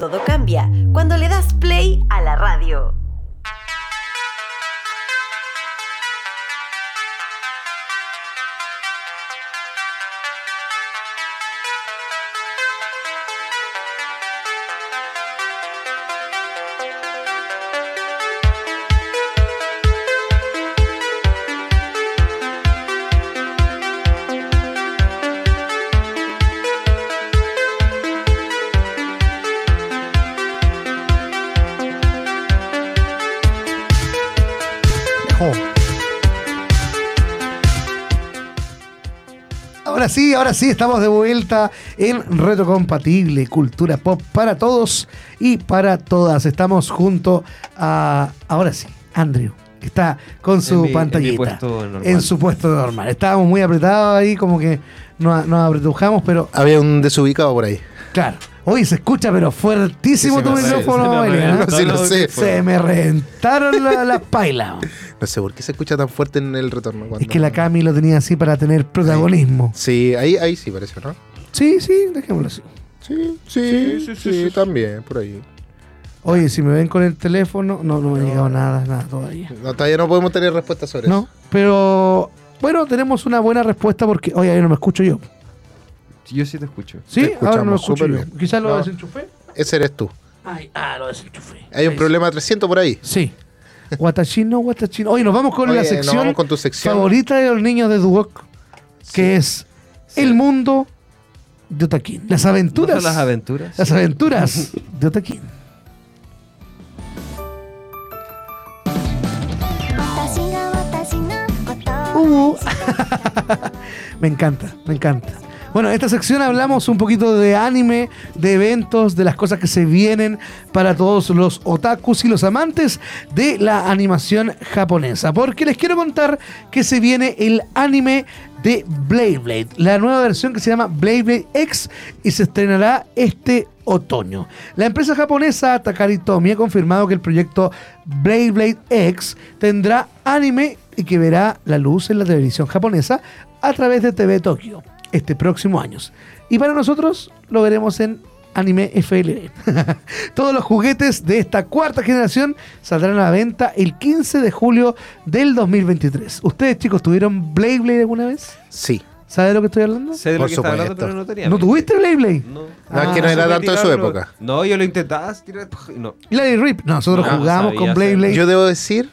Todo cambia cuando le das play a la radio. Ahora sí, estamos de vuelta en Retrocompatible, cultura pop para todos y para todas. Estamos junto a, ahora sí, Andrew, que está con su En mi- en mi pantallita. puesto normal. en su puesto normal. Estábamos muy apretados ahí, como que nos, nos apretujamos, pero Había un desubicado por ahí. claro. Hoy se escucha, pero fuertísimo Sí, tu micrófono, se me ¿eh? reventó Sí, lo lo sé. que fue. Se me reventaron la- las pailas. No sé por qué se escucha tan fuerte en el retorno. Es que la Cami lo tenía así para tener protagonismo. Sí, ahí, ahí sí parece, ¿no? Sí, sí, dejémoslo así. Sí, sí, sí, sí, sí, sí. también, por ahí. Oye, si me ven con el teléfono, no, no me ha llegado nada, nada todavía. No, todavía no podemos tener respuesta sobre No, eso. pero bueno, tenemos una buena respuesta porque, oye, ahí no me escucho yo. Yo sí te escucho. ¿Sí? Te Ahora no me escucho yo. Quizás lo No. desenchufé. Ese eres tú. Ay, ah, lo desenchufé. Hay un problema 300 por ahí. Sí. Guatachín no, guatachín. Oye, nos vamos con Oye, la sección, con favorita de los niños de Duoc, que es. El mundo de Otaquín. Las aventuras. Las aventuras. Las aventuras de Otaquín. Uh. Me encanta, me encanta. Bueno, en esta sección hablamos un poquito de anime, de eventos, de las cosas que se vienen para todos los otakus y los amantes de la animación japonesa. Porque les quiero contar que se viene el anime de Blade Blade, la nueva versión que se llama Blade Blade X y se estrenará este otoño. La empresa japonesa Takari Tomy ha confirmado que el proyecto Blade Blade X tendrá anime y que verá la luz en la televisión japonesa a través de TV Tokio este próximo año. Y para nosotros lo veremos en Anime FLB. Todos los juguetes de esta cuarta generación saldrán a la venta el 15 de julio del 2023. ¿Ustedes, chicos, tuvieron Blade Blade alguna vez? Sí. ¿Sabe de lo que estoy hablando? Sé de lo Por que está hablando, pero no tenía. ¿No tuviste Blade Blade? No. No, es que no Ah, era tanto de su época. No, yo lo intentaba tirar. No. Y Larry Rip. No, nosotros No, jugamos sabía con Blade. Blade. Yo debo decir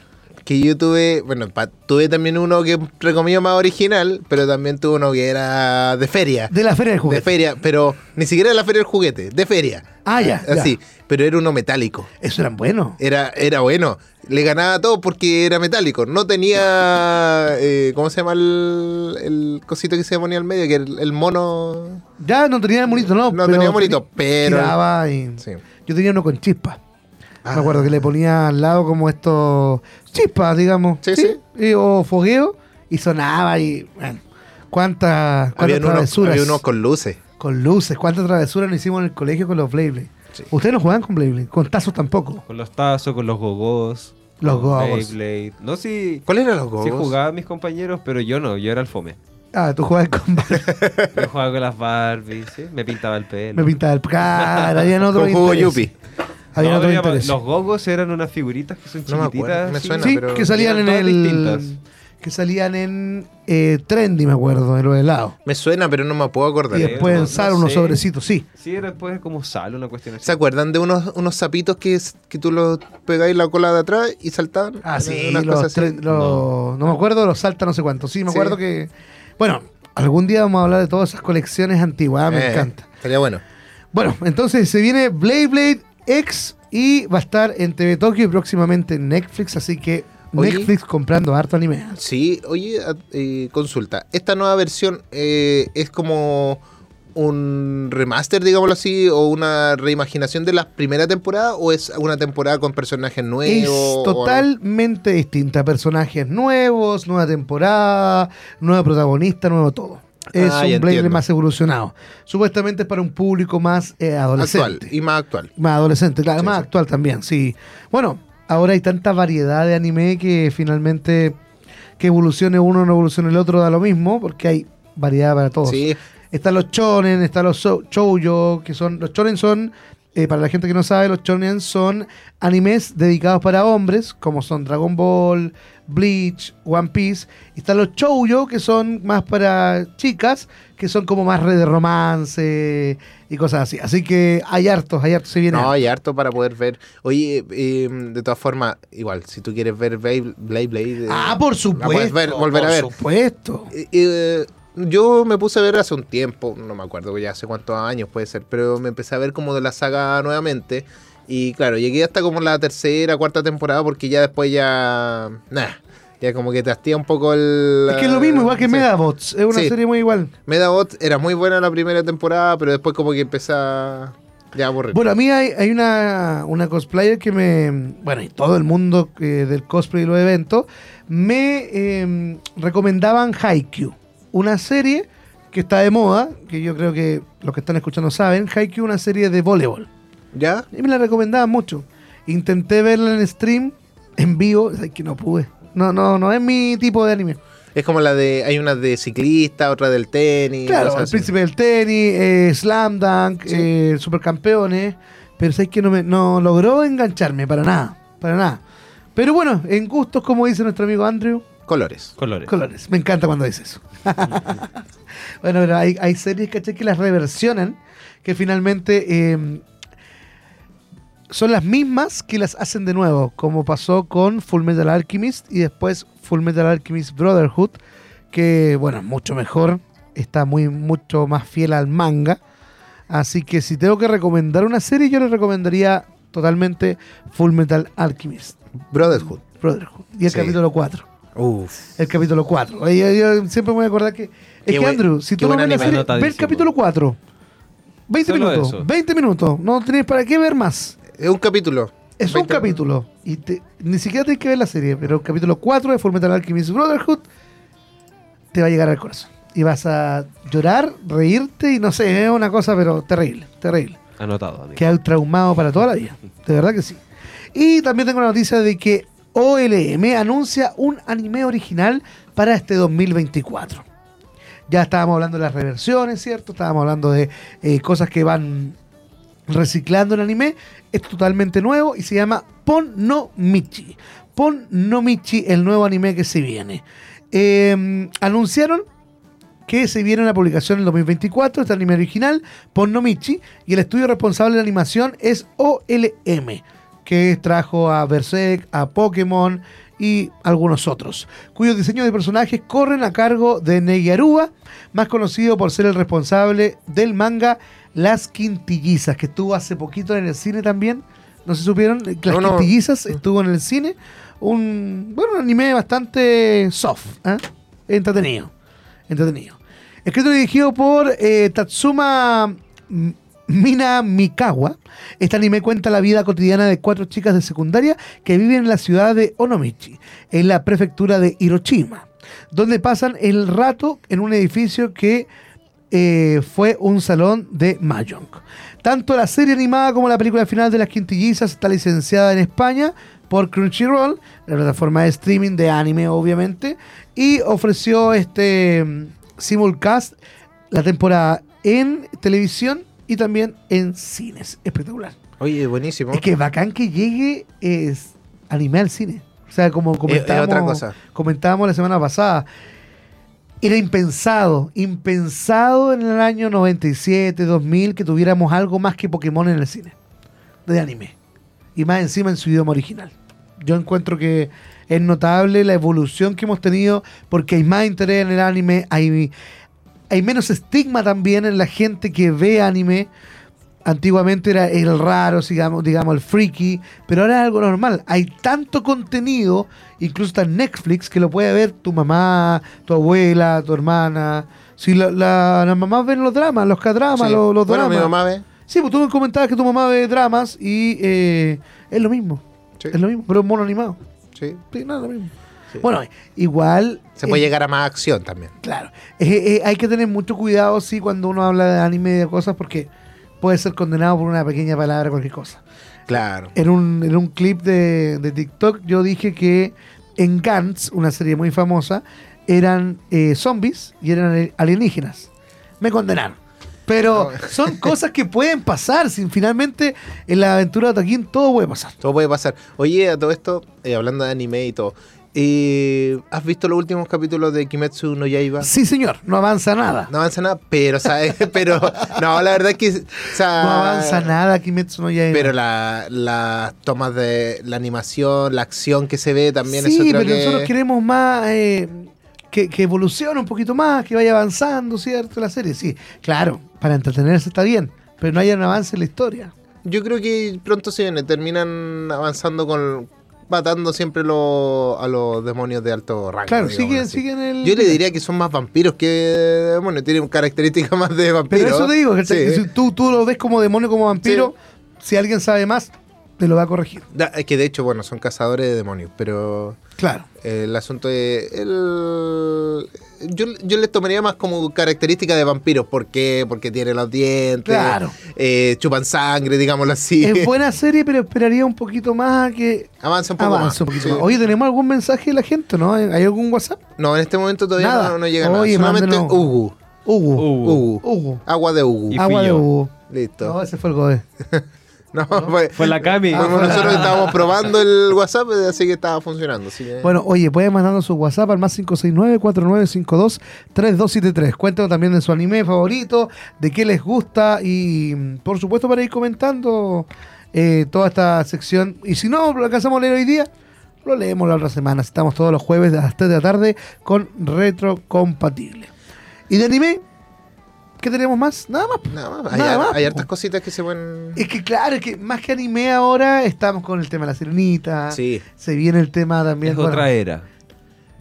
que yo tuve, bueno, pa- tuve también uno que comillas más original, pero también tuve uno que era de feria. de la feria de De juguetes. feria, pero ni siquiera de la feria del juguete, de feria. Ah, ya, ya. Así, pero era uno metálico. Eso eran buenos. Era, era bueno. Le ganaba todo porque era metálico. No tenía. eh, ¿Cómo se llama el, el cosito que se ponía al medio? Que el, el mono. Ya no tenía monito, no. No pero tenía monito, pero- y- Sí. Yo tenía uno con chispas. Ah. Me acuerdo que le ponía al lado como estos chispas, digamos. Sí, sí. Y- o fogueo. Y sonaba y. Bueno, cuántas cuántas Había unos, travesuras. había unos con luces. Con luces. Cuántas travesuras nos hicimos en el colegio con los Blade Blade. Ustedes no juegan con Blade Blade. Con tazos tampoco. Con los tazos, con los gogos. Los gogos. Beyblade. No, sí. ¿Cuáles eran los gogos? Sí jugaban mis compañeros, pero yo no. Yo era el fome. Ah, tú jugabas con. Yo jugaba con las Barbies, ¿sí? Me pintaba el pelo. Me pintaba el. Claro, habían otros Con jugo yupi. No, los gogos eran unas figuritas que son No chiquititas. me sí. suena, Sí, pero- que salían en el. distintas. Que salían en eh, Trendy, me acuerdo, en los helados. Me suena, pero no me puedo acordar. Y Eh, después no- en sal no unos sé. sobrecitos, sí. Sí, era después como sal, una cuestión así. ¿Se acuerdan de unos, unos sapitos que, que tú los pegáis la cola de atrás y saltaban? Ah, sí, Unas los cosas así. tre- los- no. me acuerdo, los salta no sé cuánto. Sí, me Sí. acuerdo que. Bueno, algún día vamos a hablar de todas esas colecciones antiguas, ah, me Eh, encanta. Estaría bueno. Bueno, entonces se viene Blade Blade X y va a estar en TV Tokio y próximamente en Netflix, así que Oye. Netflix comprando harto anime. Sí, oye, eh, consulta. ¿Esta nueva versión eh, es como un remaster, digámoslo así, o una reimaginación de la primera temporada, o es una temporada con personajes nuevos? Es o- totalmente distinta. Personajes nuevos, nueva temporada, nueva protagonista, nuevo todo. Es Ah, un ya Blade más evolucionado. Supuestamente es para un público más eh, adolescente. actual y más actual. Más adolescente, claro, Sí, más sí. actual también, sí. Bueno, ahora hay tanta variedad de anime que finalmente que evolucione uno o no evolucione el otro da lo mismo, porque hay variedad para todos. Sí, Están los chonen, están los shoujo, que son los chonen son eh, para la gente que no sabe, los shonen son animes dedicados para hombres, como son Dragon Ball, Bleach, One Piece. Y están los shoujo, que son más para chicas, que son como más de romance y cosas así. Así que hay hartos, hay hartos, se viene. No, hay harto para poder ver. Oye, eh, de todas formas, igual, si tú quieres ver Blade Blade, eh, ah, por la supuesto. puedes ver, volver por a ver. supuesto. Eh, eh, yo me puse a ver hace un tiempo, no me acuerdo ya hace cuántos años puede ser, pero me empecé a ver como de la saga nuevamente. Y claro, llegué hasta como la tercera, cuarta temporada porque ya después ya... Nah, ya como que te hastía un poco el... Es que es lo mismo, igual que sí. Medabots. Es una Sí. serie muy igual. Medabot era muy buena la primera temporada, pero después como que empezó a ya a aburrir. Bueno, a mí hay, hay una, una cosplayer que me. Bueno, y todo el mundo eh, del cosplay y los eventos me eh, recomendaban Haikyuu, una serie que está de moda, que yo creo que los que están escuchando saben. Haikyuu, una serie de voleibol. ¿Ya? Y me la recomendaban mucho. Intenté verla en stream, en vivo, es que no pude. No, no, no es mi tipo de anime. Es como la de... Hay una de ciclista, otra del tenis. Claro, el así. príncipe del tenis, eh, Slam Dunk, Sí. eh, Supercampeones. Pero sabes que no, me, no logró engancharme para nada, para nada. Pero bueno, en gustos, como dice nuestro amigo Andrew, Colores. Colores. colores. Me encanta cuando dice eso. bueno, pero hay, hay series, ¿cachai? Que las reversionan, que finalmente eh, son las mismas que las hacen de nuevo, como pasó con Full Metal Alchemist y después Full Metal Alchemist Brotherhood, que, bueno, mucho mejor, está muy mucho más fiel al manga. Así que si tengo que recomendar una serie, yo le recomendaría totalmente Full Metal Alchemist Brotherhood. Brotherhood. Y el Sí. capítulo 4. Uf. El capítulo 4. Oye, Yo, yo siempre me voy a acordar que. Es Qué que, Andrew, si tú no ves la serie, ve el capítulo 4. 20 Solo minutos. eso. 20 minutos. No tenés para qué ver más. Es un capítulo. Es un 20 capítulo. Y te- ni siquiera tenés que ver la serie. Pero el capítulo 4 de Fullmetal Alchemist Brotherhood te va a llegar al corazón. Y vas a llorar, reírte y no sé, es una cosa, pero terrible, terrible. Anotado, amigo. Queda traumado para toda la vida. De verdad que sí. Y también tengo la noticia de que OLM anuncia un anime original para este 2024. Ya estábamos hablando de las reversiones, ¿cierto? Estábamos hablando de eh, cosas que van reciclando el anime. Es totalmente nuevo y se llama Pon no Michi. Pon no Michi, el nuevo anime que se viene. Eh, anunciaron que se viene la publicación en el 2024, este anime original, Pon no Michi, y el estudio responsable de animación es OLM, que trajo a Berserk, a Pokémon y algunos otros, cuyos diseños de personajes corren a cargo de Negi Aruba, más conocido por ser el responsable del manga Las Quintillizas, que estuvo hace poquito en el cine también. No se supieron, Las No, no. Quintillizas estuvo en el cine. Un, bueno, un anime bastante soft, ¿eh? entretenido. Entretenido. Escrito y dirigido por eh, Tatsuma Mina Mikawa, este anime cuenta la vida cotidiana de cuatro chicas de secundaria que viven en la ciudad de Onomichi, en la prefectura de Hiroshima, donde pasan el rato en un edificio que eh, fue un salón de Mahjong. Tanto la serie animada como la película final de las quintillizas está licenciada en España por Crunchyroll, la plataforma de streaming de anime obviamente, y ofreció este mm, simulcast la temporada en televisión y también en cines. Espectacular. Oye, buenísimo. Es que bacán que llegue es anime al cine. O sea, como es comentábamos, otra cosa. comentábamos la semana pasada, era impensado, impensado en el año 97, 2000 que tuviéramos algo más que Pokémon en el cine, de anime. Y más encima en su idioma original. Yo encuentro que es notable la evolución que hemos tenido porque hay más interés en el anime, hay, hay menos estigma también en la gente que ve anime. Antiguamente era el raro, digamos, digamos, el freaky, pero ahora es algo normal. Hay tanto contenido, incluso está en Netflix, que lo puede ver tu mamá, tu abuela, tu hermana. Si la, la- las mamás ven los dramas, los K-dramas, Sí. los, los bueno, dramas. mi mamá ve. Sí, pues tú me comentabas que tu mamá ve dramas y eh, es lo mismo. Sí. Es lo mismo, pero es mono animado. Sí. Sí, nada, lo mismo. Sí. Bueno, igual. Se puede eh, llegar a más acción también. Claro. Eh, eh, hay que tener mucho cuidado, sí, cuando uno habla de anime y de cosas, porque puede ser condenado por una pequeña palabra, cualquier cosa. Claro. En un, en un clip de, de TikTok yo dije que en Gantz, una serie muy famosa, eran eh, zombies y eran alienígenas. Me condenaron. Pero son cosas que pueden pasar. Si finalmente en la aventura de Otaquín todo puede pasar. Todo puede pasar. Oye, a todo esto, eh, hablando de anime y todo, eh, ¿has visto los últimos capítulos de Kimetsu no Yaiba? Sí, señor, no avanza nada. No avanza nada, pero, ¿sabes? pero, no, la verdad es que, o sea, No avanza nada Kimetsu no Yaiba. Pero la- las tomas de la animación, la acción que se ve también sí, eso creo pero que... nosotros queremos más eh, que, que evolucione un poquito más, que vaya avanzando, ¿cierto? La serie, sí. Claro, para entretenerse está bien, pero no haya un avance en la historia. Yo creo que pronto se viene, terminan avanzando con... matando siempre lo- a los demonios de alto rango. Claro, siguen, siguen el. Yo le diría que son más vampiros que demonios, tienen características más de vampiros. Pero eso te digo, que Sí. si tú, tú lo ves como demonio, como vampiro, si alguien sabe más, te lo va a corregir. Es que de hecho, bueno, son cazadores de demonios, pero Claro. el asunto es... El, yo, yo les tomaría más como característica de vampiros. ¿Por qué? Porque tienen los dientes, Claro. eh, chupan sangre, digámoslo así. Es buena serie, pero esperaría un poquito más a que Avanza un poco avance más. un poquito sí. más. Oye, ¿tenemos algún mensaje de la gente, no? ¿Hay algún WhatsApp? No, en este momento todavía Nada. no, no llega Oye, nada. Solamente mándenos- Ugu. Hugo. Hugo. Ugu. Hugo. Agua de Ugu. Y fui Agua de. Hugo. Listo. No, ese fue el Godé. No, fue- Fue la Cami. Ah, nosotros estábamos probando el WhatsApp, así que estaba funcionando. así que- Bueno, oye, pueden mandarnos su WhatsApp al más 569-4952-3273. Cuéntanos también de su anime favorito, de qué les gusta y, por supuesto, para ir comentando eh, toda esta sección. Y si no lo alcanzamos a leer hoy día, lo leemos la otra semana. Estamos todos los jueves a las 3 de la tarde con Retro Compatible. ¿Y de anime? ¿Qué tenemos más? Nada más. Nada más. Hay, Nada har- más, hay po. hartas cositas que se pueden. Es que claro, es que más que anime ahora estamos con el tema de la sirenita. Sí. Se viene el tema también. Es bueno, otra era.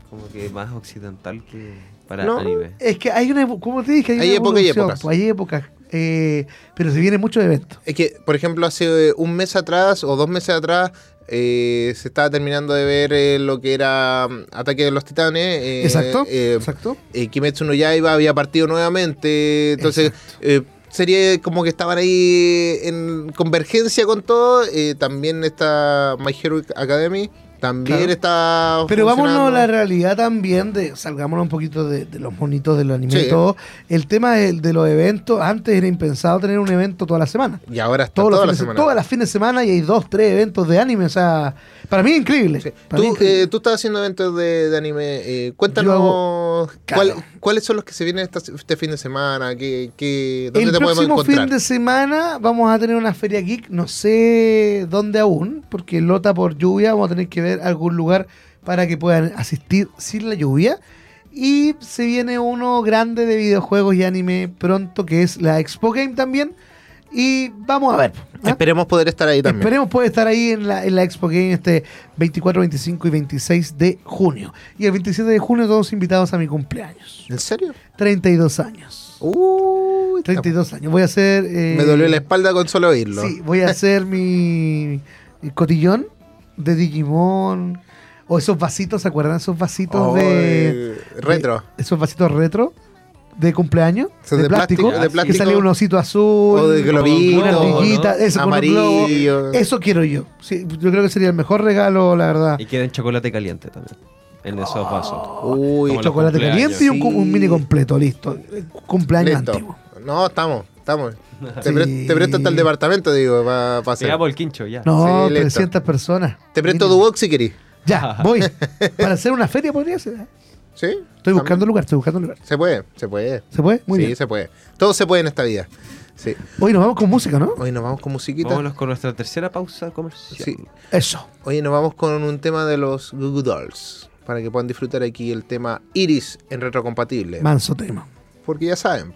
Como que más occidental que para No. anime. Es que hay una, como te dije, hay, Hay una épocas y evolución, épocas. pues, hay épocas, eh, pero se vienen muchos eventos. Es que, por ejemplo, hace un mes atrás o dos meses atrás eh, se estaba terminando de ver eh, lo que era mm, Ataque de los Titanes. eh, exacto, eh, exacto. eh, Kimetsu no Yaiba había partido nuevamente. Entonces, eh, sería como que estaban ahí en convergencia con todo. eh, también está My Hero Academy. También Claro. está. Pero vámonos a la realidad también, de salgámonos un poquito de, de los monitos del anime Sí. y todo. El tema de, de los eventos, antes era impensado tener un evento toda la semana. Y ahora está Todos los toda la fines, semana. todas las fines de semana y hay dos, tres eventos de anime. O sea, para mí es increíble. Sí. Para mí Tú, increíble. eh, tú estás haciendo eventos de, de anime. eh, cuéntanos Yo hago- cuál- claro. cuáles son los que se vienen esta- este fin de semana. ¿Qué, qué, ¿Dónde El te podemos próximo encontrar? fin de semana vamos a tener una feria geek, no sé dónde aún, porque Lota por lluvia vamos a tener que ver algún lugar para que puedan asistir sin la lluvia. Y se viene uno grande de videojuegos y anime pronto, que es la Expo Game también. Y vamos a ver. ¿ah? Esperemos poder estar ahí también. Esperemos poder estar ahí en la, en la Expo Game este 24, 25 y 26 de junio. Y el 27 de junio todos invitados a mi cumpleaños. ¿En serio? 32 años. Uy, 32 años. Voy a hacer... eh, Me dolió la espalda con solo oírlo. Sí, voy a hacer mi, mi cotillón de Digimon. O esos vasitos, ¿se acuerdan? Esos vasitos de, Retro. de- Esos vasitos retro de cumpleaños. De, de plástico, plástico, de Que salía un osito azul. O de globito, Una ardillita. ¿no? Eso con un Amarillo. globo. Eso quiero yo. Sí, yo creo que sería el mejor regalo, la verdad. Y queda en chocolate caliente también. En esos vasos. Uy, Como Chocolate caliente y un, mini completo, listo. Cumpleaños listo. antiguo. No, estamos, estamos. Te, Sí. pre- te presto hasta el departamento, digo, para hacer. Llegamos el quincho ya. No, Sí, listo. 300 personas. Te presto tu box si querís. Ya, voy. Para hacer una feria podría ser. ¿Sí? Estoy buscando lugar, estoy buscando lugar. Se puede, se puede. ¿Se puede? Muy sí, bien. se puede. Todo se puede en esta vida. Sí. Hoy nos vamos con música, ¿no? Hoy nos vamos con musiquita. Vámonos con nuestra tercera pausa comercial. Sí. Eso. Hoy nos vamos con un tema de los Google Dolls. Para que puedan disfrutar aquí el tema Iris en retrocompatible. Manso tema. Porque ya saben.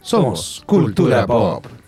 Somos Cultura Pop. お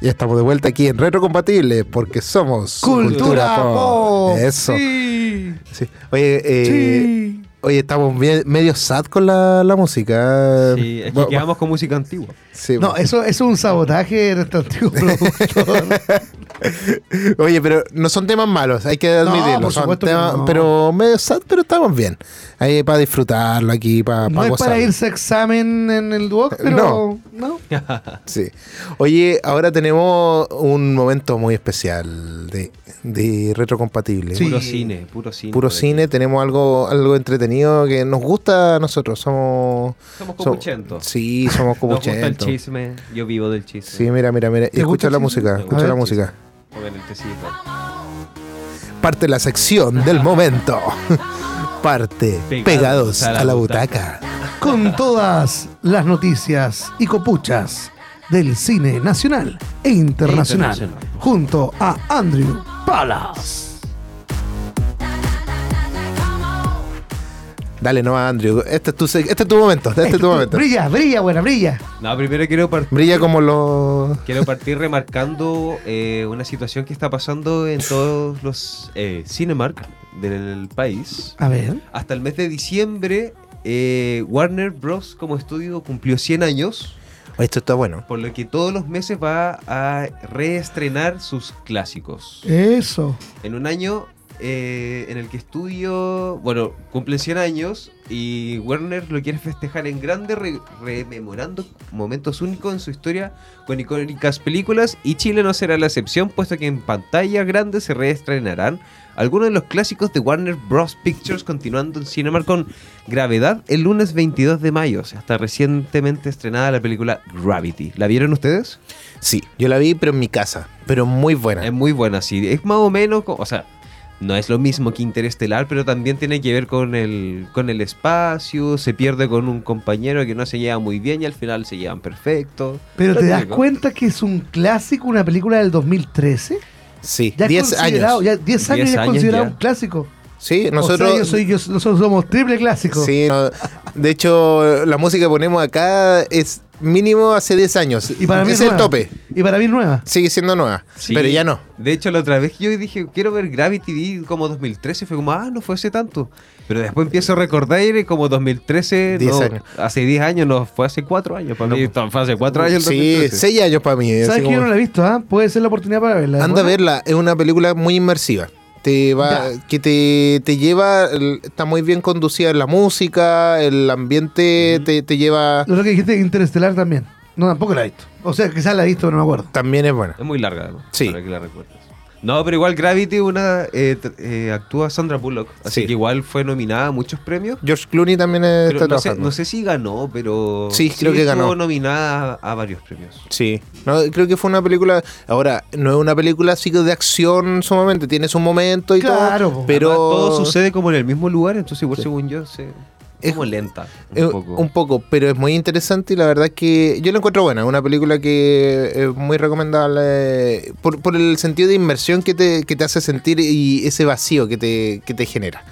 Ya estamos de vuelta aquí en Retrocompatible porque somos Cultura Pop. Eso. Sí. Sí. Oye, eh, Sí. Oye, estamos bien- medio sad con la, la música. Sí, es que Bueno, quedamos con música antigua. sí, No, eso, eso es un sabotaje de nuestro antiguo productor. Oye, pero no son temas malos, hay que admitirlo. por son que temas, no. pero medio sad, pero estamos bien. Ahí para disfrutarlo aquí, para, No para es para irse a examen en el Duoc, pero no. Sí. Oye, ahora tenemos un momento muy especial de, de retrocompatible. Sí. Puro cine, puro cine. Puro cine, tenemos algo, algo entretenido que nos gusta a nosotros. Somos. Somos som- copuchentos. Sí, somos Nos gusta el copuchentos. chisme. Yo vivo del chisme. Sí, mira, mira, mira. ¿Te gusta Escucha la música, escucha la música. Pongan el tecito. Parte la sección del momento. Parte pegados, a la, butaca. Con todas las noticias y copuchas del cine nacional e internacional, Internacional. junto a Andrew Palas. Dale, no, Andrew. Este es tu, este es tu momento. Este es tu momento. Brilla, brilla, buena, brilla. No, primero quiero partir. Brilla como los. Quiero partir remarcando eh, una situación que está pasando en todos los eh, Cinemark del país. A ver. Hasta el mes de diciembre, eh, Warner Bros. como estudio cumplió 100 años, Esto está bueno. por lo que todos los meses va a reestrenar sus clásicos. Eso. En un año eh, en el que estudio, bueno, cumplen 100 años y Warner lo quiere festejar en grande, re- rememorando momentos únicos en su historia con icónicas películas y Chile no será la excepción, puesto que en pantalla grande se reestrenarán algunos de los clásicos de Warner Bros. Pictures, continuando en Cinemark con Gravedad el lunes 22 de mayo. O sea, está recientemente estrenada la película Gravity. ¿La vieron ustedes? Sí, yo la vi, pero en mi casa. Pero muy buena. Es muy buena, sí. Es más o menos, o sea, no es lo mismo que Interestelar, pero también tiene que ver con el, con el espacio. Se pierde con un compañero que no se lleva muy bien y al final se llevan perfecto. Pero te das cuenta que es un clásico, una película del 2013. Sí, Ya es 10 considerado- años. Ya 10 años 10 ya es considerado ya. un clásico. Sí, O nosotros. sea, yo soy, yo- nosotros somos triple clásico. Sí, no, de hecho, la música que ponemos acá es mínimo hace 10 años. Y para mí es es el nueva. tope. Y para mí es nueva. Sigue siendo nueva. Sí. Pero ya no. De hecho, la otra vez yo dije, quiero ver Gravity, vi como 2013, fue como, ah, no fue hace tanto. Pero después empiezo a recordar y como 2013, 10 no, años. hace 10 años, no, fue hace 4 años. Para mí fue hace 4 años Sí, 2013. 6 años para mí. ¿Sabes que yo como- no la he visto? ah? Puede ser la oportunidad para verla. ¿Es Anda a verla, es una película muy inmersiva. Te va, Ya. que te, te lleva, está muy bien conducida la música, el ambiente te, te lleva, Lo que dijiste Interestelar también. No, tampoco la he visto. O sea, quizás la he visto, pero no me acuerdo. también es buena. Es muy larga, ¿no? Sí. Para que la recuerdes. No, pero igual Gravity una eh, eh, actúa Sandra Bullock, así Sí. que igual fue nominada a muchos premios. George Clooney también está no, sé, trabajando. no sé si ganó, pero Sí, creo que estuvo ganó. nominada a varios premios. Sí, no, creo que fue una película. Ahora, no es una película así de acción sumamente, tiene su momento y Claro, todo. Pero Además, todo sucede como en el mismo lugar, entonces igual Sí. según yo se, Es- es como lenta un poco. un poco, pero es muy interesante y la verdad es que yo la encuentro buena. Una película que es muy recomendable por, por el sentido de inmersión que te, que te hace sentir y ese vacío que te, que te genera.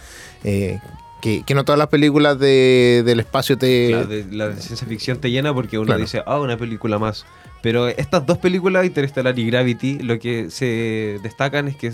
Eh, que, que no todas las películas de- del espacio te... La de, la de ciencia ficción te llena porque uno Claro. dice, ah, una película más. Pero estas dos películas, Interstellar y Gravity, lo que se destacan es que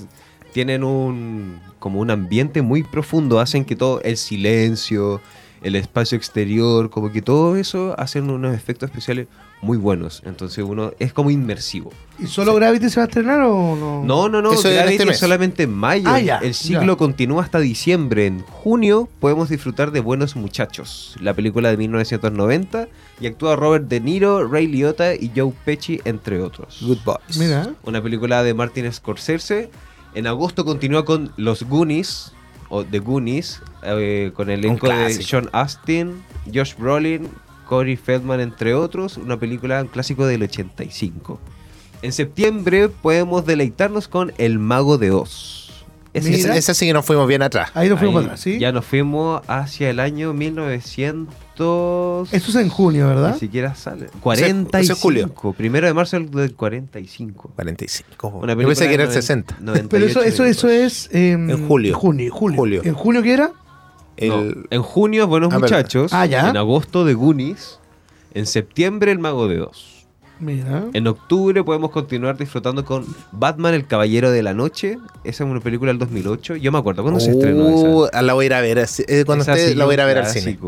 tienen un como un ambiente muy profundo, hacen que todo el silencio, el espacio exterior, como que todo eso hacen unos efectos especiales muy buenos. Entonces uno es como inmersivo. ¿Y solo Gravity se va a estrenar o no? No, no, no, Eso Gravity este es solamente en mayo. Ah, ya, el ciclo ya. continúa hasta diciembre. En junio podemos disfrutar de Buenos Muchachos, la película de 1990, y actúa Robert De Niro, Ray Liotta y Joe Pesci, entre otros. Good Boys. Mira. Una película de Martin Scorsese. En agosto continúa con Los Goonies, o The Goonies, eh, con el elenco de. Sean Astin, Josh Brolin, Corey Feldman, entre otros. Una película, un clásico del 85. En septiembre podemos deleitarnos con El Mago de Oz. Ese Mira. es- Esa, esa sí que nos fuimos bien atrás. Ahí nos fuimos ahí para atrás, ¿sí? Ya nos fuimos hacia el año 1900. Esto es en junio, ¿verdad? Ni siquiera sale. 45. ese es julio. Primero de marzo del 45. 45. Una Yo pensé que era el de 60. 98 Pero eso, eso, eso es em, En julio. Junio, julio. Julio. ¿En junio qué era? No, El- en junio, Buenos Ah. Muchachos. Ah, ya. En agosto, de Goonies. En septiembre, El Mago de Oz. Mira. En octubre podemos continuar disfrutando con Batman, el Caballero de la Noche. Esa es una película del 2008. Yo me acuerdo cuando se estrenó Uh, esa. La voy a ir a ver. eh, Cuando Esa esté, sí la voy a ir a ver al cine.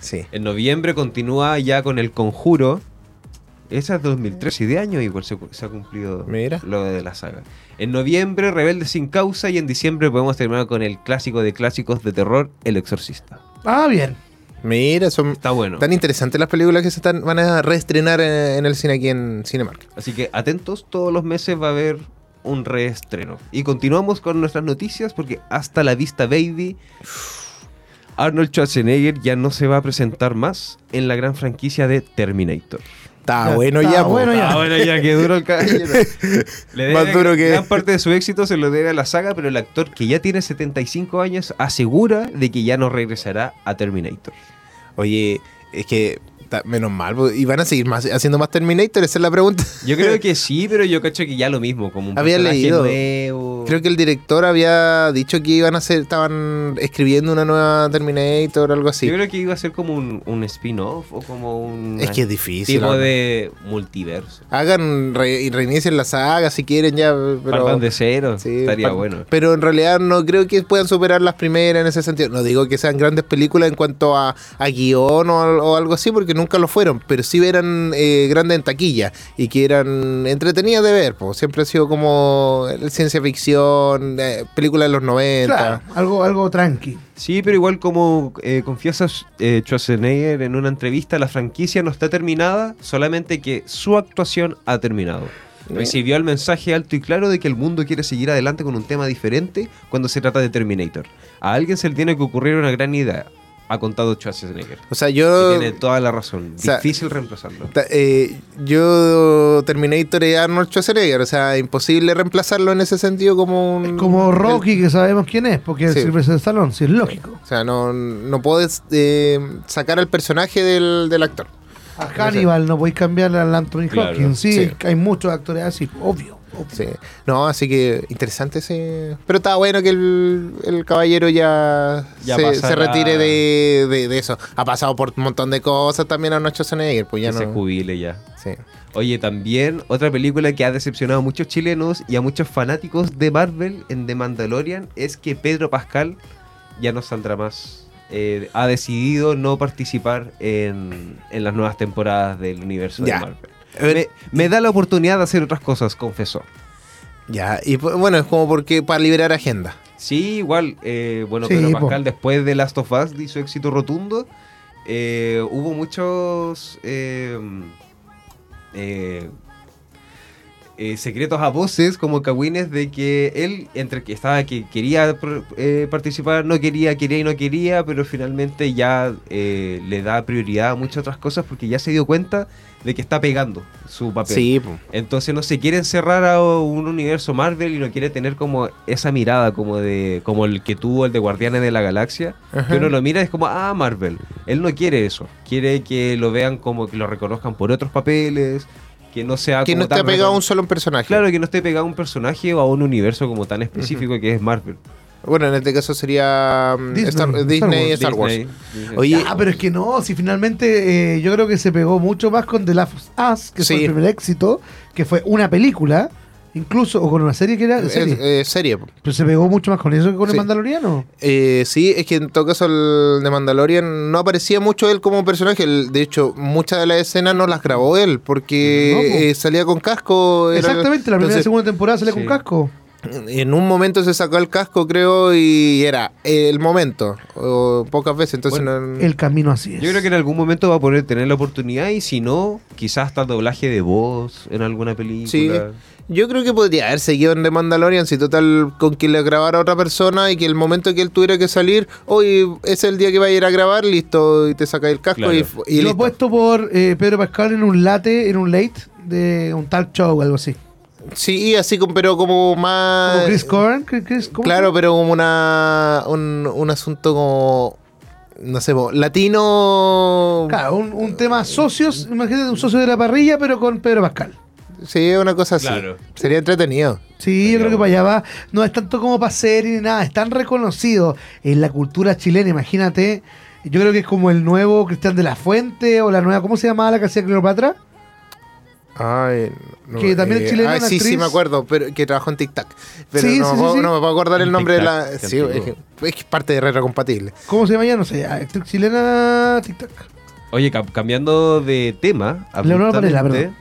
Sí. En noviembre continúa ya con El Conjuro. Esa es 2013 y de año igual se, se ha cumplido Mira. lo de la saga. En noviembre, Rebelde sin causa. Y en diciembre podemos terminar con el clásico de clásicos de terror, El Exorcista. Ah, bien. Mira, son Está bueno. tan interesantes las películas que se están, van a reestrenar en, en el cine aquí en Cinemark. Así que atentos, todos los meses va a haber un reestreno. Y continuamos con nuestras noticias porque hasta la vista, baby. Arnold Schwarzenegger ya no se va a presentar más en la gran franquicia de Terminator. Está Ya, bueno ya, bueno ya. Ah, bueno, ya que duro el caballero. Le Más duro que- Gran parte de su éxito se lo debe a la saga, pero el actor que ya tiene 75 años asegura de que ya no regresará a Terminator. Oye, es que menos mal. ¿Y van a seguir más, haciendo más Terminator? Esa es la pregunta. Yo creo que sí, pero yo cacho que ya lo mismo, como un Había personaje leído. nuevo. Creo que el director había dicho que iban a hacer, estaban escribiendo una nueva Terminator o algo así. Yo creo que iba a ser como un, un spin-off o como un Es que es difícil. tipo ¿no? de multiverso. Hagan re- y reinicien la saga si quieren ya, pero Partan de cero, Sí, estaría bueno. Pero en realidad no creo que puedan superar las primeras en ese sentido. No digo que sean grandes películas en cuanto a, a guion o, al- o algo así, porque nunca lo fueron, pero sí eran eh, grandes en taquilla y que eran entretenidas de ver. Pues. Siempre ha sido como ciencia ficción, eh, películas de los 90. Claro, algo, algo tranqui. Sí, pero igual como eh, confiesa eh, Schwarzenegger en una entrevista, la franquicia no está terminada, solamente que su actuación ha terminado. Recibió el mensaje alto y claro de que el mundo quiere seguir adelante con un tema diferente cuando se trata de Terminator. A alguien se le tiene que ocurrir una gran idea, ha contado Schwarzenegger. O sea, Y yo... tiene toda la razón. o sea, Difícil reemplazarlo. Eh, yo Terminator es Arnold Schwarzenegger, o sea, imposible reemplazarlo en ese sentido como un... Como Rocky, que sabemos quién es, porque Sí. es Sylvester Stallone, sí, es lógico. O sea, no, no puedes eh, sacar al personaje del, del actor. A Hannibal no podéis cambiarle al Anthony Claro. Hopkins. Sí, Sí. hay muchos actores así, obvio. obvio. Sí. No, así que interesante ese... Pero está bueno que el, el caballero ya, Ya se, se retire de, de- de eso. Ha pasado por un montón de cosas también a Nacho Schwarzenegger, pues ya que se no... jubile ya. Sí. Oye, también otra película que ha decepcionado a muchos chilenos y a muchos fanáticos de Marvel en The Mandalorian es que Pedro Pascal ya no saldrá más. Eh, ha decidido no participar en, en las nuevas temporadas del universo Ya. de Marvel. Me, me da la oportunidad de hacer otras cosas, confesó. Ya, y bueno, es como porque para liberar agenda. Sí, igual, eh, bueno, Sí, po. Pascal después de Last of Us y su éxito rotundo, eh, hubo muchos eh, secretos a voces como cagüines de que él, entre que estaba que quería eh, participar, no quería, quería y no quería, pero finalmente ya eh, le da prioridad a muchas otras cosas porque ya se dio cuenta de que está pegando su papel. Sí. Entonces no se quiere encerrar a un universo Marvel y no quiere tener como esa mirada como de como el que tuvo el de Guardianes de la Galaxia. Ajá. Que uno lo mira y es como, ah, Marvel. Él no quiere eso. Quiere que lo vean como que lo reconozcan por otros papeles, que no sea Que como no esté tan pegado a un solo personaje. Claro, que no esté pegado a un personaje o a un universo como tan específico que es Marvel. Bueno, en este caso sería mm, Disney, Star- Disney. Star Wars. Disney, Disney. Oye, Ah, pero es que no, si finalmente eh, yo creo que se pegó mucho más con The Last of Us, que fue Sí. el primer éxito, que fue una película, incluso, o con una serie que era serie. eh, serie. pero se pegó mucho más con eso que con Sí. el Mandaloriano. Eh, sí, es que en todo caso el de Mandalorian no aparecía mucho él como personaje. El- de hecho, muchas de las escenas no las grabó él porque No, eh, salía con casco. era- Exactamente, la primera y entonces, segunda temporada sale sí. con casco. En un momento se sacó el casco, creo, y era el momento. O pocas veces, entonces Bueno, no- El camino así es. Yo creo que en algún momento va a poder tener la oportunidad y si no, quizás hasta doblaje de voz en alguna película. Sí. Yo creo que podría haber seguido en The Mandalorian si total con que le grabara a otra persona y que el momento que él tuviera que salir, hoy es el día que va a ir a grabar, listo, y te saca el casco Claro. y, he listo. puesto por eh, Pedro Pascal en un late, en un late de un talk show o algo así. Sí, así como, pero como más... Como Chris Corn, Chris- Chris- ¿cómo Ah, Claro, pero como una, un, un asunto como, no sé, latino... Claro, un, un tema socios, imagínate un socio de la parrilla, pero con Pedro Pascal. Sí, una cosa así. Claro. Sería entretenido. Sí, yo creo que para allá va. No es tanto como para serie ni nada, es tan reconocido en la cultura chilena, imagínate. Yo creo que es como el nuevo Cristian de la Fuente o la nueva, ¿cómo se llamaba la que hacía Cleopatra? Ay, no, Que también es chilena, ah, una sí, sí, actriz. me acuerdo, pero que trabajó en Tic Tac. Pero Sí, no, sí, me sí, puedo, sí. no me puedo acordar el nombre de la. Tic Tac, Sí, es, es parte de retrocompatible. ¿Cómo se llama ya? No sé. Actriz chilena, tic-tac. Oye, cam- cambiando de tema, Leonardo Varela, abruptamente,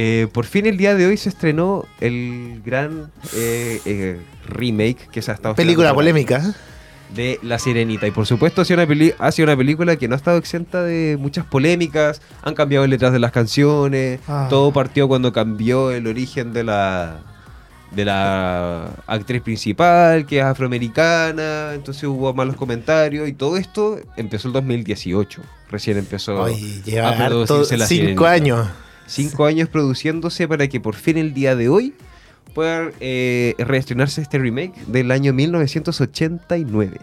eh, por fin el día de hoy se estrenó el gran eh, eh, remake que se ha estado Película polémica. de La Sirenita. Y por supuesto ha sido, una peli- ha sido una película que no ha estado exenta de muchas polémicas, han cambiado letras de las canciones, Ah. todo partió cuando cambió el origen de la de la actriz principal, que es afroamericana, entonces hubo malos comentarios y todo esto empezó el 2018. Recién empezó lleva a harto, La cinco Sirenita. años. Cinco años produciéndose para que por fin el día de hoy pueda eh, reestrenarse este remake del año 1989.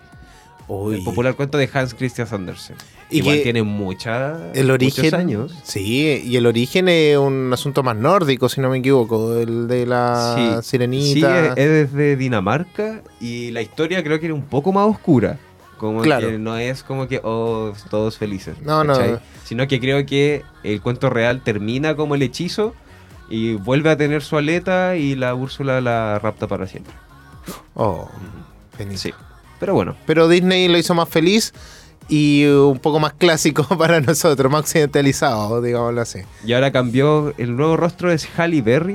Uy. El popular cuento de Hans Christian Andersen. Y Igual que tiene mucha, El origen. muchos años. Sí, y el origen es un asunto más nórdico, si no me equivoco. El de la Sí, Sí, sirenita. es, es desde Dinamarca y la historia creo que era un poco más oscura. Como Claro. que no es como que oh, todos felices. No, no. Sino que creo que el cuento real termina como el hechizo y vuelve a tener su aleta y la Úrsula la rapta para siempre. Oh, penita. Sí. Pero bueno, Pero Disney lo hizo más feliz y un poco más clásico para nosotros, más occidentalizado, digámoslo así. Y ahora cambió, el nuevo rostro es Halle Berry.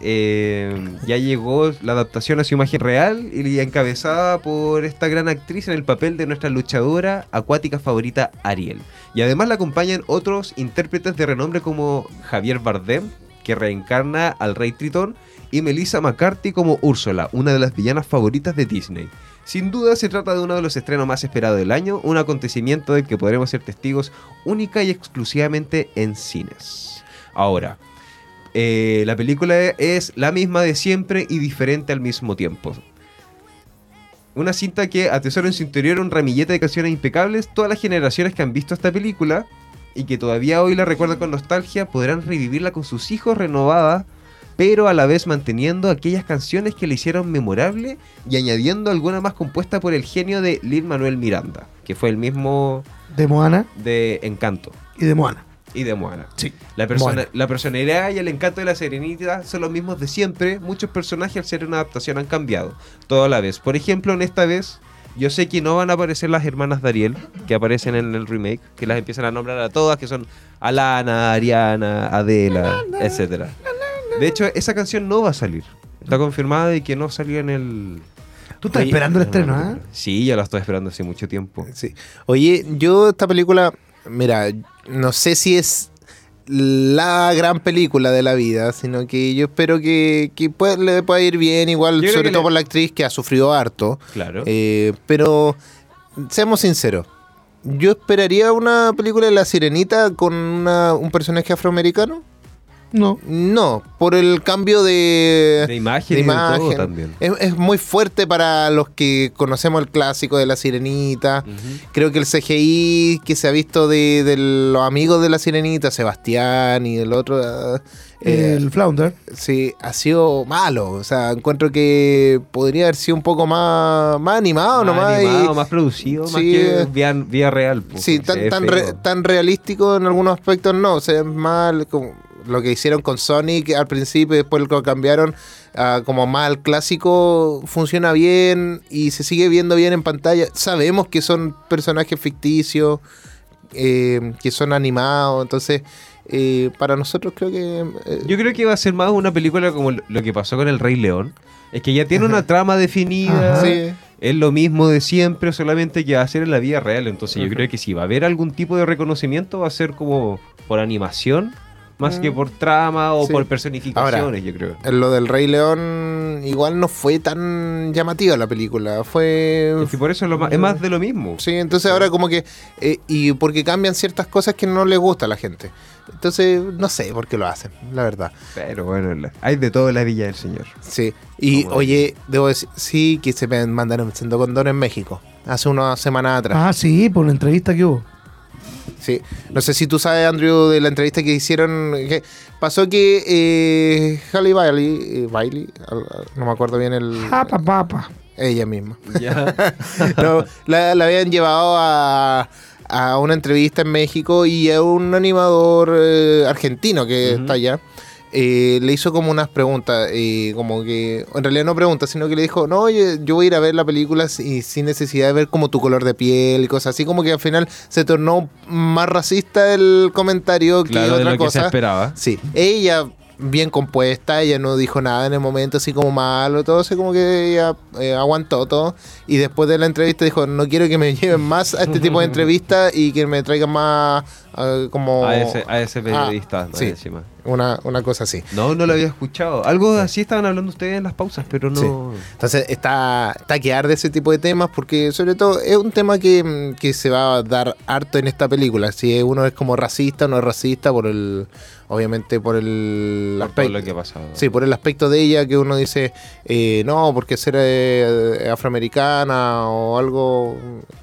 Eh, ya llegó la adaptación a su imagen real y encabezada por esta gran actriz en el papel de nuestra luchadora acuática favorita Ariel. Y además la acompañan otros intérpretes de renombre como Javier Bardem, que reencarna al Rey Tritón, y Melissa McCarthy como Úrsula, una de las villanas favoritas de Disney. Sin duda se trata de uno de los estrenos más esperados del año, un acontecimiento del que podremos ser testigos única y exclusivamente en cines. Ahora, eh, la película es la misma de siempre y diferente al mismo tiempo. Una cinta que atesora en su interior un ramillete de canciones impecables. Todas las generaciones que han visto esta película y que todavía hoy la recuerdan con nostalgia podrán revivirla con sus hijos renovada, pero a la vez manteniendo aquellas canciones que le hicieron memorable y añadiendo alguna más compuesta por el genio de Lin Manuel Miranda, que fue el mismo De Moana de Encanto y de Moana. y de Moana. Sí. La, persona, Moana. la personalidad y el encanto de la Serenita son los mismos de siempre. Muchos personajes al ser una adaptación han cambiado. Todo a la vez. Por ejemplo, en esta vez, yo sé que no van a aparecer las hermanas de Ariel, que aparecen en el remake, que las empiezan a nombrar a todas, que son Alana, Ariana, Adela, etcétera. De hecho, esa canción no va a salir. Está confirmada de que no salió en el... Tú estás Oye, esperando el estreno, ¿ah? Sí, ya la estoy esperando hace mucho tiempo. Sí. Oye, yo esta película, mira, no sé si es la gran película de la vida, sino que yo espero que, que le pueda ir bien, igual, Yo sobre todo le- por la actriz que ha sufrido harto. Claro. Eh, pero seamos sinceros. Yo esperaría una película de La Sirenita con una- un personaje afroamericano. No. No, por el cambio de, de imagen de y de todo imagen. también. Es, es muy fuerte para los que conocemos el clásico de La Sirenita. Creo que el CGI que se ha visto de, de los amigos de La Sirenita, Sebastián y el otro, eh, el Flounder. sí, ha sido malo. O sea, encuentro que podría haber sido un poco más, más animado más nomás. y- animado, más producido, más que vía, vía real. pues, Sí, tan, tan, re- tan realístico en algunos aspectos no, o sea, es mal como lo que hicieron con Sonic al principio y después lo cambiaron a como más al clásico funciona bien y se sigue viendo bien en pantalla. Sabemos que son personajes ficticios, eh, que son animados, entonces eh, para nosotros creo que... eh, Yo creo que va a ser más una película como lo que pasó con El Rey León. Es que ya tiene una trama definida. Ajá. sí, Es lo mismo de siempre, solamente que va a ser en la vida real. Entonces yo creo que si va a haber algún tipo de reconocimiento va a ser como por animación, más que por trama o Sí. por personificaciones, yo creo. en lo del Rey León igual no fue tan llamativa la película, fue... Es que por eso es, lo más, es más de lo mismo. Sí, entonces ahora como que... eh, y porque cambian ciertas cosas que no les gusta a la gente. Entonces, no sé por qué lo hacen, la verdad. Pero bueno, hay de todo en la Villa del Señor. Sí. Y Como oye, debo decir, sí que se me mandaron siendo condón en México. Hace unas semanas atrás. Ah, sí, por la entrevista que hubo. Sí. No sé si tú sabes, Andrew, de la entrevista que hicieron. que pasó que eh, Halle Bailey, eh, Bailey, no me acuerdo bien el... Papa, papa. Ella misma. Ya. No, la, la habían llevado a, a una entrevista en México y a un animador eh, argentino que está allá. Eh, le hizo como unas preguntas, eh, como que, en realidad no preguntas, sino que le dijo, no, oye, yo voy a ir a ver la película y sin necesidad de ver como tu color de piel y cosas así, como que al final se tornó más racista el comentario que Claro, de otra lo que se cosa. esperaba. Sí, ella bien compuesta, ella no dijo nada en el momento así como malo, todo, así como que ella eh, aguantó todo. Y después de la entrevista dijo, no quiero que me lleven más a este tipo de entrevistas y que me traigan más ah, como... A ese, a ese periodista Ah, sí. encima. Una, una cosa así. No, no lo había escuchado. Algo así estaban hablando ustedes en las pausas, pero no. Sí. Entonces está, está que arde ese tipo de temas porque sobre todo es un tema que, mm, que se va a dar harto en esta película. Si uno es como racista o no es racista por el... Obviamente por el Por todo aspecto- lo que ha pasado. Sí, por el aspecto de ella que uno dice, eh, no, porque ser eh, afroamericana o algo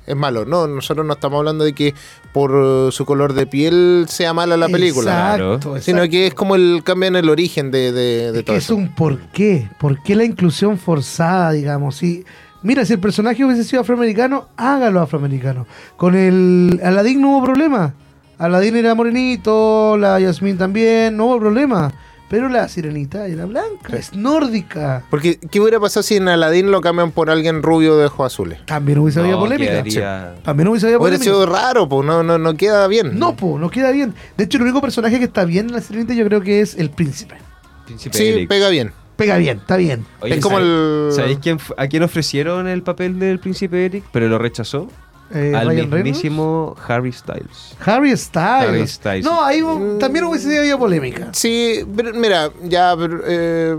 es malo. No, nosotros no estamos hablando de que por su color de piel sea mala la película, Exacto, sino exacto. que es como el cambio en el origen de, de, de Es todo que es eso. un por qué. ¿Por qué la inclusión forzada, digamos? Si, mira, si el personaje hubiese sido afroamericano, hágalo afroamericano. Con el Aladdin no hubo problema. Aladdin era morenito, la Yasmín también, no hubo problema. Pero la sirenita era blanca, es nórdica. Porque, ¿qué hubiera pasado si en Aladdin lo cambian por alguien rubio de ojos azules? También hubiese habido No, polémica. quedaría- También hubiese habido Hubiera polémica. sido raro, pues no, no, no queda bien. No, po, no queda bien. De hecho, el único personaje que está bien en la sirenita yo creo que es el príncipe. Príncipe Sí, Eric. pega bien. Pega bien, está bien. Oye, es como ¿sabéis- el... ¿Sabéis quién, a quién ofrecieron el papel del príncipe Eric? Pero lo rechazó. Eh, al Ryan Reynolds. mismísimo Harry Styles. Harry Styles. Harry Styles. No, ahí también hubiese habido polémica. Sí, pero mira, ya, pero, eh,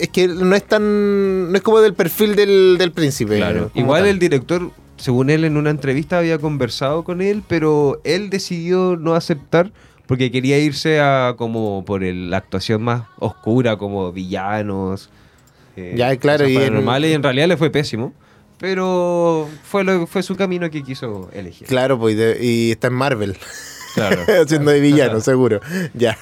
es que no es tan. No es como del perfil del, del príncipe. Claro. Igual tal. el director, según él en una entrevista había conversado con él, pero él decidió no aceptar porque quería irse a como por el- la actuación más oscura, como villanos. eh, Ya, claro, y en- y en realidad le fue pésimo. Pero fue, lo, fue su camino que quiso elegir. Claro, pues, y, de- y está en Marvel, Claro. haciendo de villano, seguro. Ya.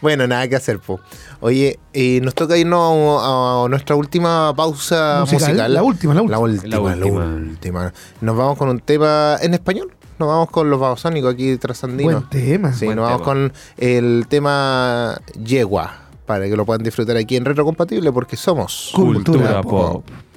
bueno, nada que hacer, po. Oye, eh, nos toca irnos a, a nuestra última pausa Musical, musical. la última, la última. La última, La la última. Nos vamos con un tema en español. Nos vamos con los babasónicos aquí trasandinos. Buen tema. Sí, Buen nos vamos tema. con el tema Yegua, para que lo puedan disfrutar aquí en Retrocompatible, porque somos Cultura pop. Soy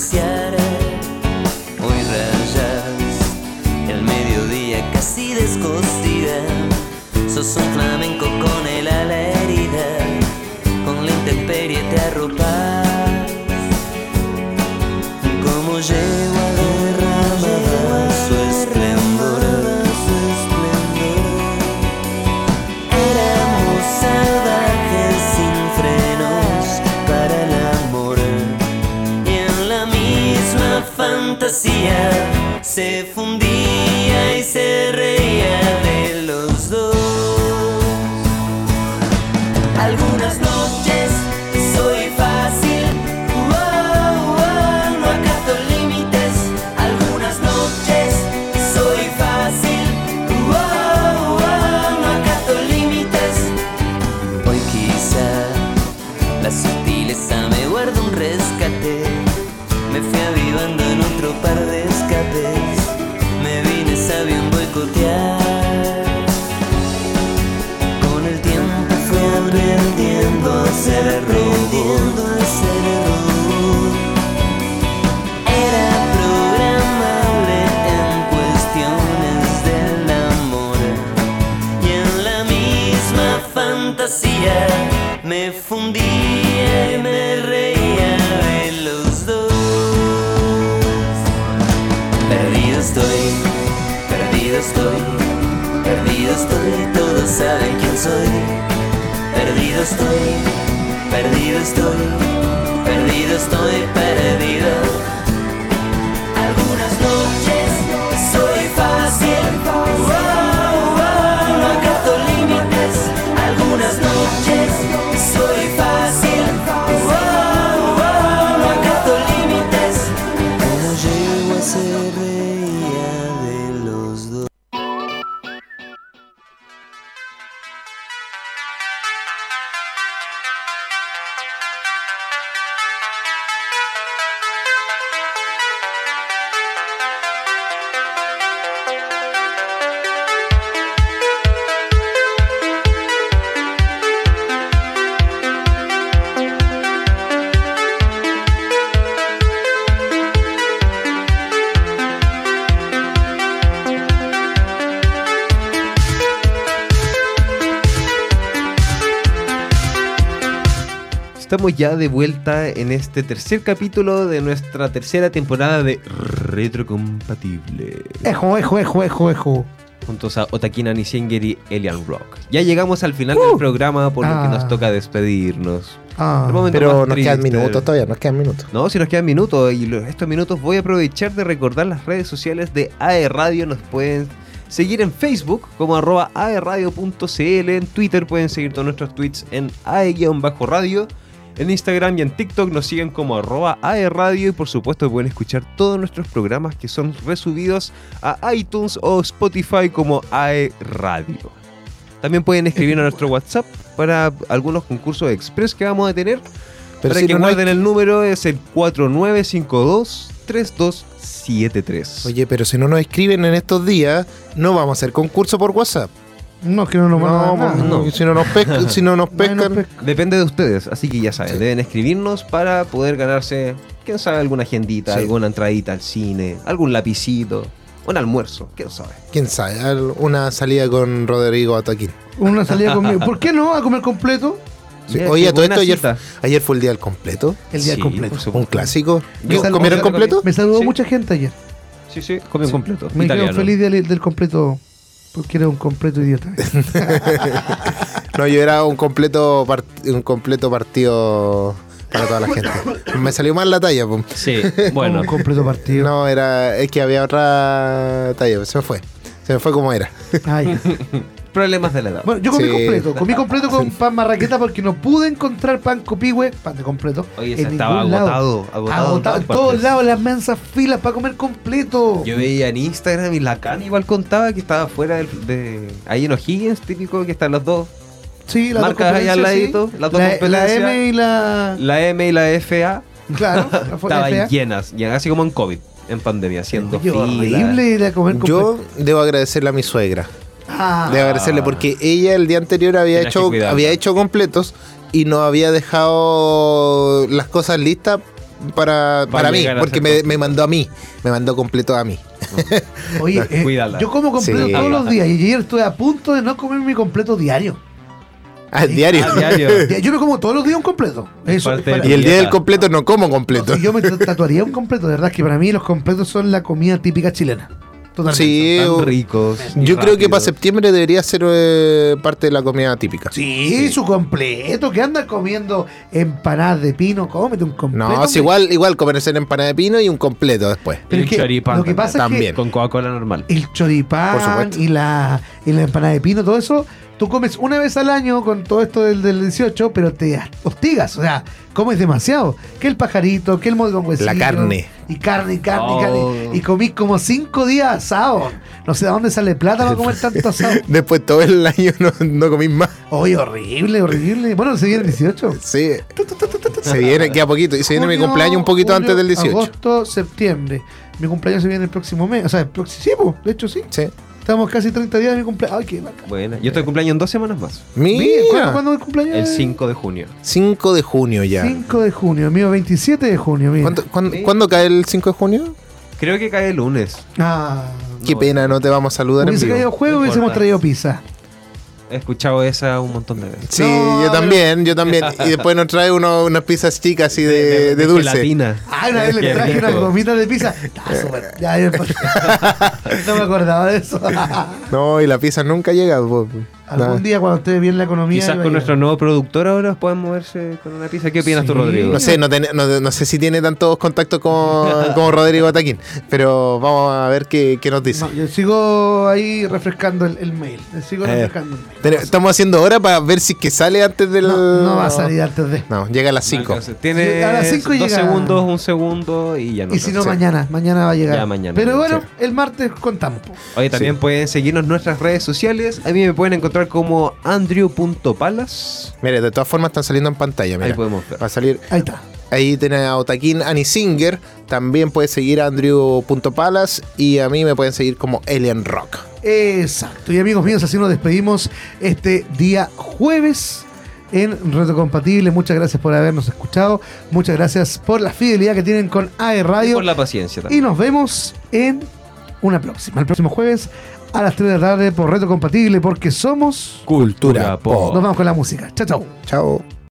Hoy rayas el mediodía casi descosida. Sos un flamenco con el ala herida, con la intemperie te arropas. Fantasía se fundía estamos ya de vuelta en este tercer capítulo de nuestra tercera temporada de Retrocompatible. Ejo, ejo, ejo, ejo, ejo. Juntos a Otakina Nishinger y Elian Rock. Ya llegamos al final del programa, por lo que Ah. nos toca despedirnos. Ah, Pero nos quedan minutos todavía, nos quedan minutos. No, si nos quedan minutos y estos minutos voy a aprovechar de recordar las redes sociales de AE Radio. Nos pueden seguir en Facebook como arroba aeradio.cl. En Twitter pueden seguir todos nuestros tweets en AE-radio. En Instagram y en TikTok nos siguen como arroba aeradio. Y por supuesto pueden escuchar todos nuestros programas que son resubidos a iTunes o Spotify como AE Radio. También pueden escribir a nuestro WhatsApp para algunos concursos express que vamos a tener. Pero Para si que no, hay- guarden el número es el 4952-3273. Oye, pero si no nos escriben en estos días, no vamos a hacer concurso por WhatsApp. No, es que no nos van a dar No, nada. pues, no. Si no nos pescan, si no nos pescan. pesca. Depende de ustedes, así que ya saben, Sí. deben escribirnos para poder ganarse, quién sabe, alguna agendita, Sí. alguna entradita al cine, algún lapicito, un almuerzo, quién sabe. Quién sabe, una salida con Rodrigo Ataquín. Una salida conmigo. ¿Por qué no? A comer completo. Sí. Oye, qué a todo esto ayer, ayer fue el día del completo. El día Sí, completo. Un clásico. Yo- ¿Comieron completo? Me saludó Sí. mucha gente ayer. Sí, sí, comí un completo. Me dijeron feliz del, del completo. Porque era un completo idiota. No, yo era un completo, part- un completo partido para toda la gente. Me salió mal la talla. po. Sí, bueno. un completo partido. No, era. Es que había otra talla. Se me fue. Se me fue como era. Ay. Problemas de la edad. Bueno, yo comí Sí. completo. Comí completo con pan marraqueta porque no pude encontrar pan copihue, pan de completo. Oye, en ese estaba ningún lado. agotado, agotado. Agotado en todos lados, las mensas filas para comer completo. Yo veía en Instagram y la Can igual contaba que estaba fuera del- de. Ahí en O'Higgins, típico que están los dos. Sí, las dos Marcas ahí al ladito, sí. las dos la, la. M y la. La M y la FA Claro, la estaban FA. llenas, llenas, así como en COVID, en pandemia, haciendo Qué fila. horrible a comer completo. Yo debo agradecerle a mi suegra. Ah, Debo agradecerle porque ella el día anterior había hecho, había hecho completos y no había dejado las cosas listas para, para mí, porque me, me mandó a mí, me mandó completo a mí. Oye, eh, yo como completo Sí. todos los días y ayer estuve a punto de no comer mi completo diario. Al diario. Ah, diario. Ya, Yo me como todos los días un completo. Eso, para- Y el día del completo no como completo. Yo me tatuaría un completo, de verdad que para mí los completos son la comida típica chilena. Totalmente. Sí, Tan ricos. yo creo que para septiembre debería ser eh, parte de la comida típica. Sí, su completo. que anda comiendo empanadas de pino? Cómete un completo. No, es igual, igual comerse la empanada de pino y un completo después. Pero que choripán lo que pasa también. es que Con Coca-Cola normal. el choripán y la, y la empanada de pino, todo eso, tú comes una vez al año con todo esto del, del 18, pero te hostigas, o sea, comes demasiado. Que el pajarito, que el modo con huesillo, La carne. Y carne, y carne, y Oh. carne. Y comís como cinco días asado. No sé de dónde sale plata para comer tanto asado. Después todo el año no, no comís más. Oye, horrible, horrible. Bueno, se viene el 18. Sí. Se viene, queda poquito. Y se viene mi cumpleaños un poquito julio, antes del 18. Agosto, septiembre. Mi cumpleaños se viene el próximo mes. O sea, el próximo. Sí, de hecho sí. Sí. Estamos casi 30 días de mi cumpleaños. Ay, qué bacán. Buena. Yo estoy cumpleaños en dos semanas más. Mira, ¿cuándo, cuándo es el cumpleaños? El 5 de junio. 5 de junio ya. 5 de junio, mío 27 de junio, mira. ¿Cuánto- cuándo, Sí. cuándo cae el 5 de junio? Creo que cae el lunes. Ah, Qué No, pena, no te vamos a saludar en hubiese vivo. caído juego, No hubiésemos traído pizza. He escuchado esa un montón de veces. Sí, No, yo también, yo también. Y después nos trae uno, unas pizzas chicas así de, de dulce. gelatina. Ah, una vez le traje rico. unas gomitas de pizza. Está súper. Ya, ya, no me acordaba de eso. No, y la pizza nunca llega. po. Algún día cuando esté bien la economía. Quizás con nuestro nuevo productor ahora pueden moverse con una pizza. ¿Qué opinas tú. Rodrigo? No sé, no, ten- no- no sé si tiene tantos contactos como, como Rodrigo Ataquín, pero vamos a ver qué, qué nos dice. No, yo sigo ahí refrescando el, el mail. Sigo Eh, refrescando el mail. Ten- Estamos haciendo hora para ver si que sale antes del. No, no va a salir antes de. No, llega a las 5. Entonces, Tiene Sí, a las llega- segundos, un segundo y ya no. Y si no, Sí. mañana. Mañana va a llegar. Ya mañana, Pero bueno, sí. el martes contamos. Oye, también pueden seguirnos en nuestras redes sociales. A mí me pueden encontrar como andrew.palas. Mire, de todas formas están saliendo en pantalla. Ahí podemos ver. Va a salir. Ahí está. Ahí tiene a Otaquín Annie Singer. También puedes seguir a Andrew.palas. Y a mí me pueden seguir como Alien Rock. Exacto. Y amigos míos, así nos despedimos este día jueves en Reto Compatible. Muchas gracias por habernos escuchado. Muchas gracias por la fidelidad que tienen con AE Y Radio. por la paciencia Y nos vemos en una próxima. El próximo jueves a las 3 de la tarde por Reto Compatible porque somos... Cultura Pop. Nos vamos con la música. Chao, chao. Chao.